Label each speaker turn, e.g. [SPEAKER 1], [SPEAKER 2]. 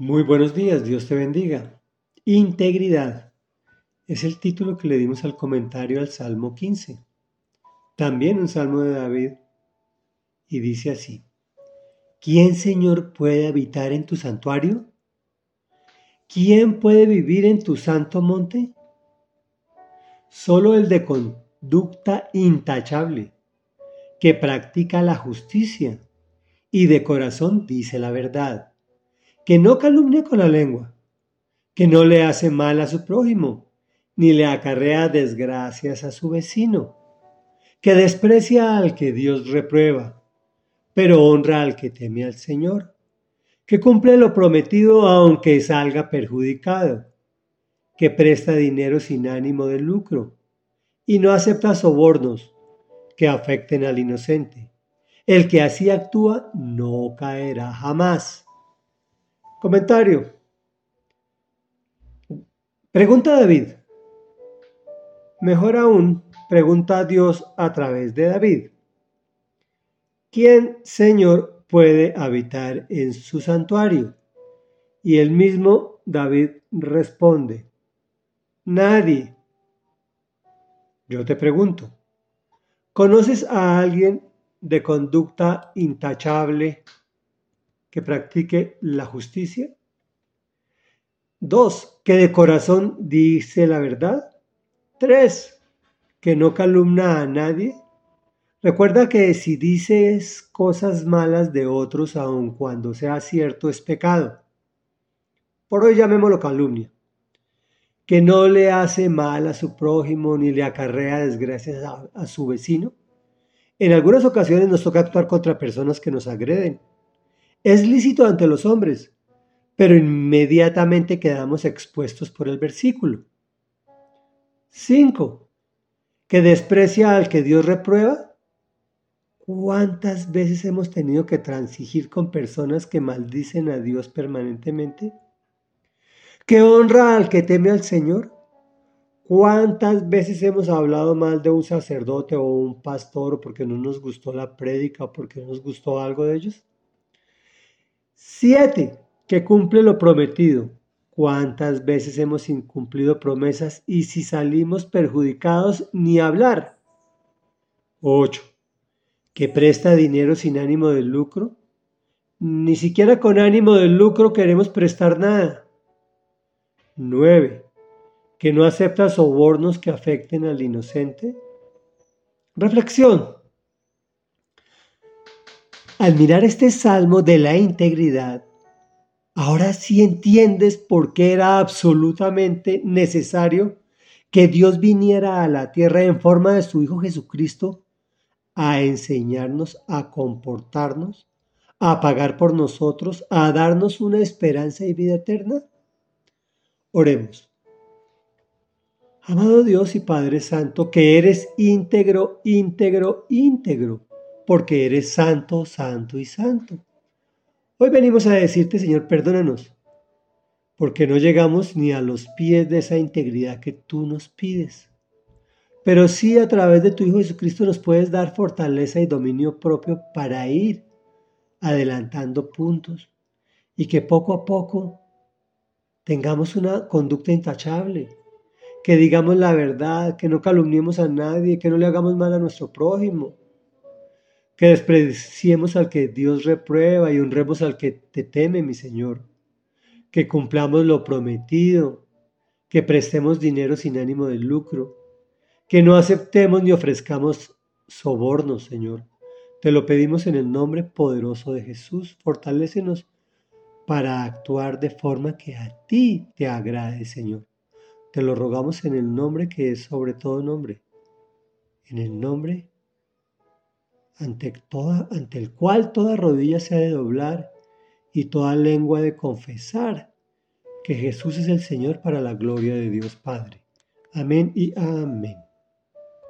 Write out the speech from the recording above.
[SPEAKER 1] Muy buenos días, Dios te bendiga. Integridad es el título que le dimos al comentario al Salmo 15. También un salmo de David. Y dice así, ¿quién Señor puede habitar en tu santuario? ¿Quién puede vivir en tu santo monte? Solo el de conducta intachable, que practica la justicia y de corazón dice la verdad que no calumnia con la lengua, que no le hace mal a su prójimo, ni le acarrea desgracias a su vecino, que desprecia al que Dios reprueba, pero honra al que teme al Señor, que cumple lo prometido aunque salga perjudicado, que presta dinero sin ánimo de lucro, y no acepta sobornos que afecten al inocente. El que así actúa no caerá jamás. Comentario. Pregunta David. Mejor aún, pregunta a Dios a través de David. ¿Quién, Señor, puede habitar en su santuario? Y el mismo David responde, nadie. Yo te pregunto, ¿conoces a alguien de conducta intachable que practique la justicia. Dos, que de corazón dice la verdad. Tres, que no calumna a nadie. Recuerda que si dices cosas malas de otros, aun cuando sea cierto, es pecado. Por hoy llamémoslo calumnia. Que no le hace mal a su prójimo ni le acarrea desgracias a, a su vecino. En algunas ocasiones nos toca actuar contra personas que nos agreden es lícito ante los hombres, pero inmediatamente quedamos expuestos por el versículo. 5. Que desprecia al que Dios reprueba. ¿Cuántas veces hemos tenido que transigir con personas que maldicen a Dios permanentemente? ¿Que honra al que teme al Señor? ¿Cuántas veces hemos hablado mal de un sacerdote o un pastor porque no nos gustó la prédica o porque no nos gustó algo de ellos? Siete, que cumple lo prometido. ¿Cuántas veces hemos incumplido promesas y si salimos perjudicados ni hablar? Ocho, que presta dinero sin ánimo de lucro. Ni siquiera con ánimo de lucro queremos prestar nada. Nueve, que no acepta sobornos que afecten al inocente. Reflexión. Al mirar este salmo de la integridad, ahora sí entiendes por qué era absolutamente necesario que Dios viniera a la tierra en forma de su Hijo Jesucristo a enseñarnos a comportarnos, a pagar por nosotros, a darnos una esperanza y vida eterna. Oremos. Amado Dios y Padre Santo, que eres íntegro, íntegro, íntegro porque eres santo, santo y santo. Hoy venimos a decirte, Señor, perdónanos, porque no llegamos ni a los pies de esa integridad que tú nos pides. Pero sí a través de tu Hijo Jesucristo nos puedes dar fortaleza y dominio propio para ir adelantando puntos y que poco a poco tengamos una conducta intachable, que digamos la verdad, que no calumniemos a nadie, que no le hagamos mal a nuestro prójimo, que despreciemos al que Dios reprueba y honremos al que te teme, mi Señor, que cumplamos lo prometido, que prestemos dinero sin ánimo de lucro, que no aceptemos ni ofrezcamos sobornos, Señor. Te lo pedimos en el nombre poderoso de Jesús. Fortalécenos para actuar de forma que a ti te agrade, Señor. Te lo rogamos en el nombre que es sobre todo nombre. En el nombre ante, el cual toda rodilla se ha de doblar y toda lengua de confesar que Jesús es el Señor para la gloria de Dios Padre. Amén y amén.